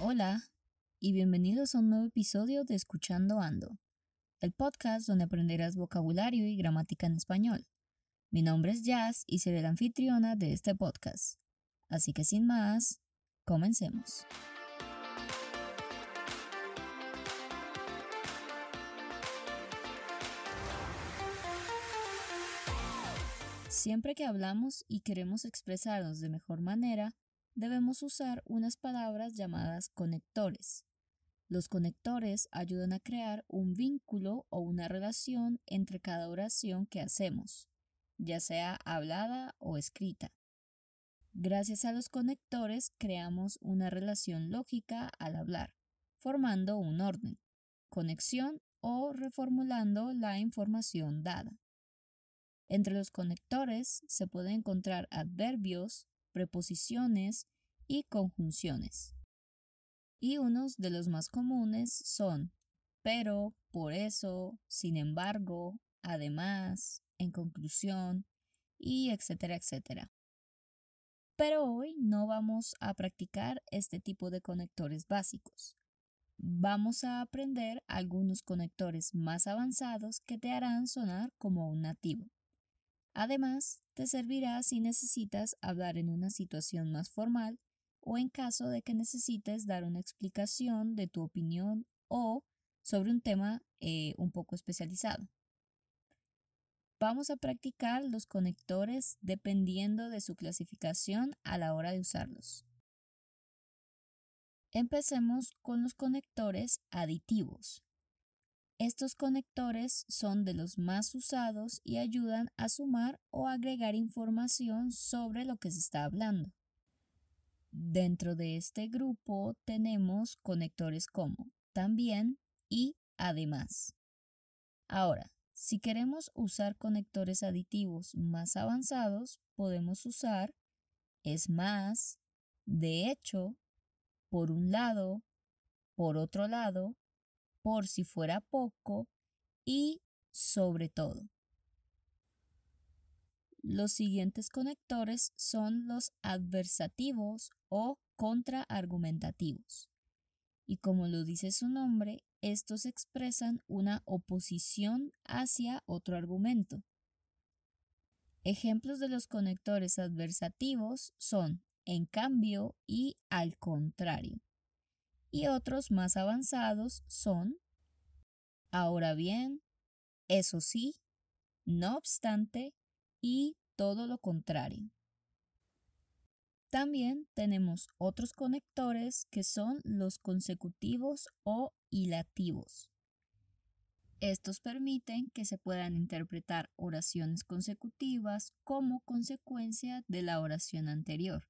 Hola y bienvenidos a un nuevo episodio de Escuchando Ando, el podcast donde aprenderás vocabulario y gramática en español. Mi nombre es Jazz y seré la anfitriona de este podcast. Así que sin más, comencemos. Siempre que hablamos y queremos expresarnos de mejor manera, debemos usar unas palabras llamadas conectores. Los conectores ayudan a crear un vínculo o una relación entre cada oración que hacemos, ya sea hablada o escrita. Gracias a los conectores creamos una relación lógica al hablar, formando un orden, conexión o reformulando la información dada. Entre los conectores se pueden encontrar adverbios, preposiciones y conjunciones. Y unos de los más comunes son pero, por eso, sin embargo, además, en conclusión, y etcétera, etcétera. Pero hoy no vamos a practicar este tipo de conectores básicos. Vamos a aprender algunos conectores más avanzados que te harán sonar como un nativo. Además, te servirá si necesitas hablar en una situación más formal o en caso de que necesites dar una explicación de tu opinión o sobre un tema eh, un poco especializado. Vamos a practicar los conectores dependiendo de su clasificación a la hora de usarlos. Empecemos con los conectores aditivos. Estos conectores son de los más usados y ayudan a sumar o agregar información sobre lo que se está hablando. Dentro de este grupo tenemos conectores como también y además. Ahora, si queremos usar conectores aditivos más avanzados, podemos usar es más, de hecho, por un lado, por otro lado, por si fuera poco y sobre todo. Los siguientes conectores son los adversativos o contraargumentativos. Y como lo dice su nombre, estos expresan una oposición hacia otro argumento. Ejemplos de los conectores adversativos son en cambio y al contrario y otros más avanzados son ahora bien, eso sí, no obstante y todo lo contrario. También tenemos otros conectores que son los consecutivos o hilativos. Estos permiten que se puedan interpretar oraciones consecutivas como consecuencia de la oración anterior.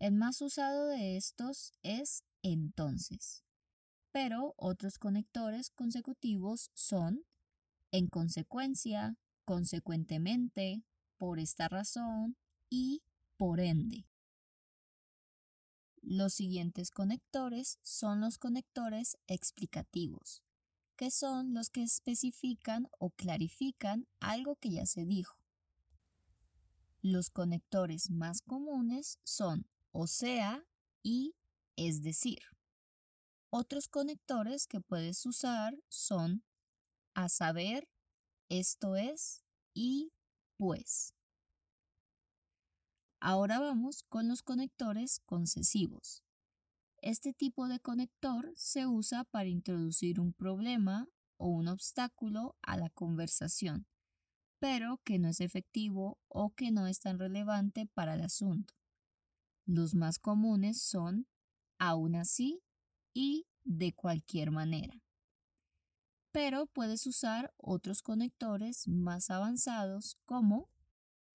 El más usado de estos es entonces. Pero otros conectores consecutivos son en consecuencia, consecuentemente, por esta razón y por ende. Los siguientes conectores son los conectores explicativos, que son los que especifican o clarifican algo que ya se dijo. Los conectores más comunes son o sea y es decir, otros conectores que puedes usar son a saber, esto es y pues. Ahora vamos con los conectores concesivos. Este tipo de conector se usa para introducir un problema o un obstáculo a la conversación, pero que no es efectivo o que no es tan relevante para el asunto. Los más comunes son aún así y de cualquier manera. Pero puedes usar otros conectores más avanzados como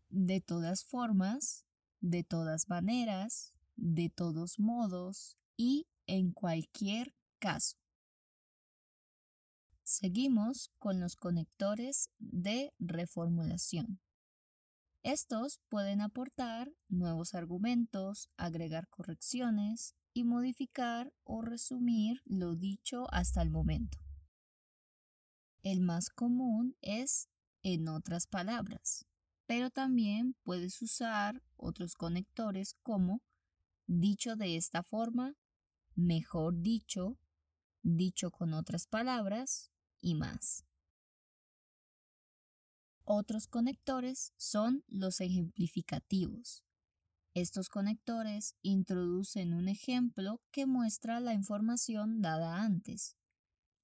de todas formas, de todas maneras, de todos modos y en cualquier caso. Seguimos con los conectores de reformulación. Estos pueden aportar nuevos argumentos, agregar correcciones y modificar o resumir lo dicho hasta el momento. El más común es en otras palabras, pero también puedes usar otros conectores como dicho de esta forma mejor dicho, dicho con otras palabras y más. Otros conectores son los ejemplificativos. Estos conectores introducen un ejemplo que muestra la información dada antes.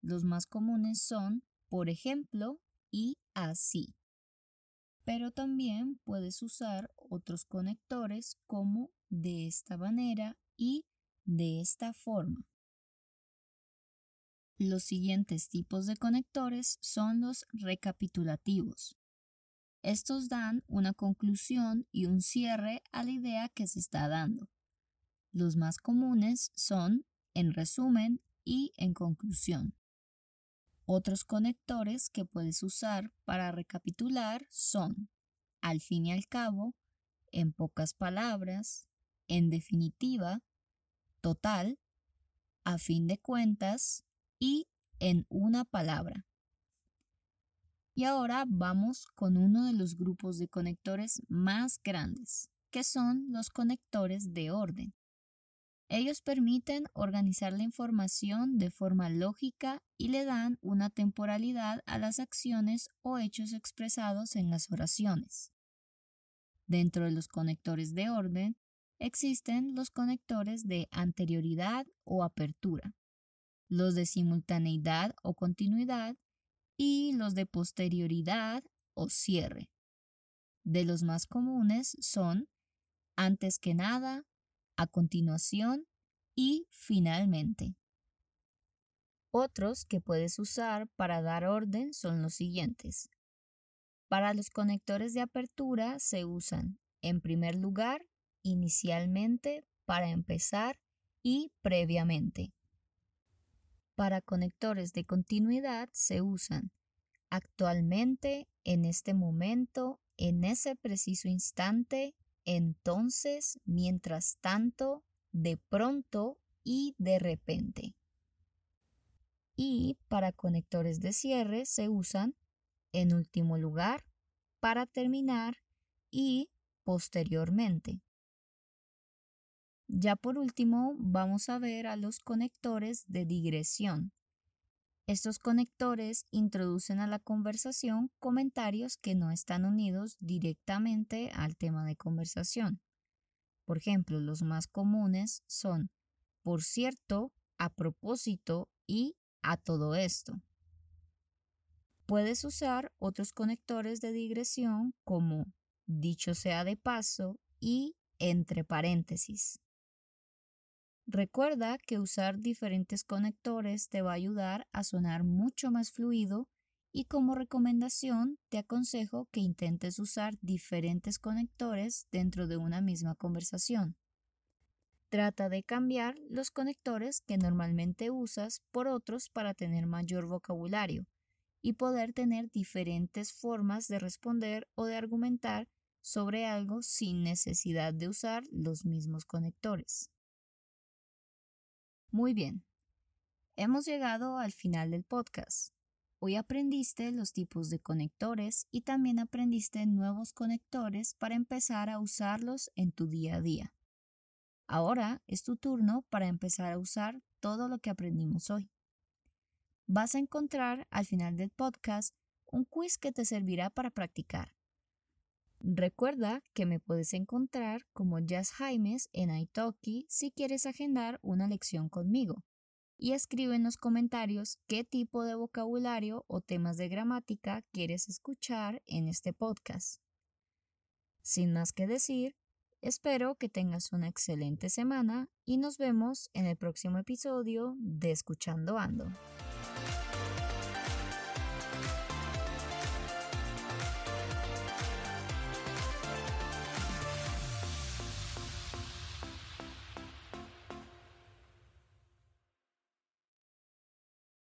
Los más comunes son por ejemplo y así. Pero también puedes usar otros conectores como de esta manera y de esta forma. Los siguientes tipos de conectores son los recapitulativos. Estos dan una conclusión y un cierre a la idea que se está dando. Los más comunes son en resumen y en conclusión. Otros conectores que puedes usar para recapitular son al fin y al cabo, en pocas palabras, en definitiva, total, a fin de cuentas y en una palabra. Y ahora vamos con uno de los grupos de conectores más grandes, que son los conectores de orden. Ellos permiten organizar la información de forma lógica y le dan una temporalidad a las acciones o hechos expresados en las oraciones. Dentro de los conectores de orden existen los conectores de anterioridad o apertura, los de simultaneidad o continuidad y los de posterioridad o cierre. De los más comunes son antes que nada, a continuación y finalmente. Otros que puedes usar para dar orden son los siguientes. Para los conectores de apertura se usan, en primer lugar, inicialmente, para empezar y previamente. Para conectores de continuidad se usan actualmente, en este momento, en ese preciso instante entonces, mientras tanto, de pronto y de repente. Y para conectores de cierre se usan, en último lugar, para terminar y posteriormente. Ya por último, vamos a ver a los conectores de digresión. Estos conectores introducen a la conversación comentarios que no están unidos directamente al tema de conversación. Por ejemplo, los más comunes son por cierto, a propósito y a todo esto. Puedes usar otros conectores de digresión como dicho sea de paso y entre paréntesis. Recuerda que usar diferentes conectores te va a ayudar a sonar mucho más fluido y como recomendación te aconsejo que intentes usar diferentes conectores dentro de una misma conversación. Trata de cambiar los conectores que normalmente usas por otros para tener mayor vocabulario y poder tener diferentes formas de responder o de argumentar sobre algo sin necesidad de usar los mismos conectores. Muy bien, hemos llegado al final del podcast. Hoy aprendiste los tipos de conectores y también aprendiste nuevos conectores para empezar a usarlos en tu día a día. Ahora es tu turno para empezar a usar todo lo que aprendimos hoy. Vas a encontrar al final del podcast un quiz que te servirá para practicar. Recuerda que me puedes encontrar como Jazz Jaimes en Italki si quieres agendar una lección conmigo. Y escribe en los comentarios qué tipo de vocabulario o temas de gramática quieres escuchar en este podcast. Sin más que decir, espero que tengas una excelente semana y nos vemos en el próximo episodio de Escuchando Ando.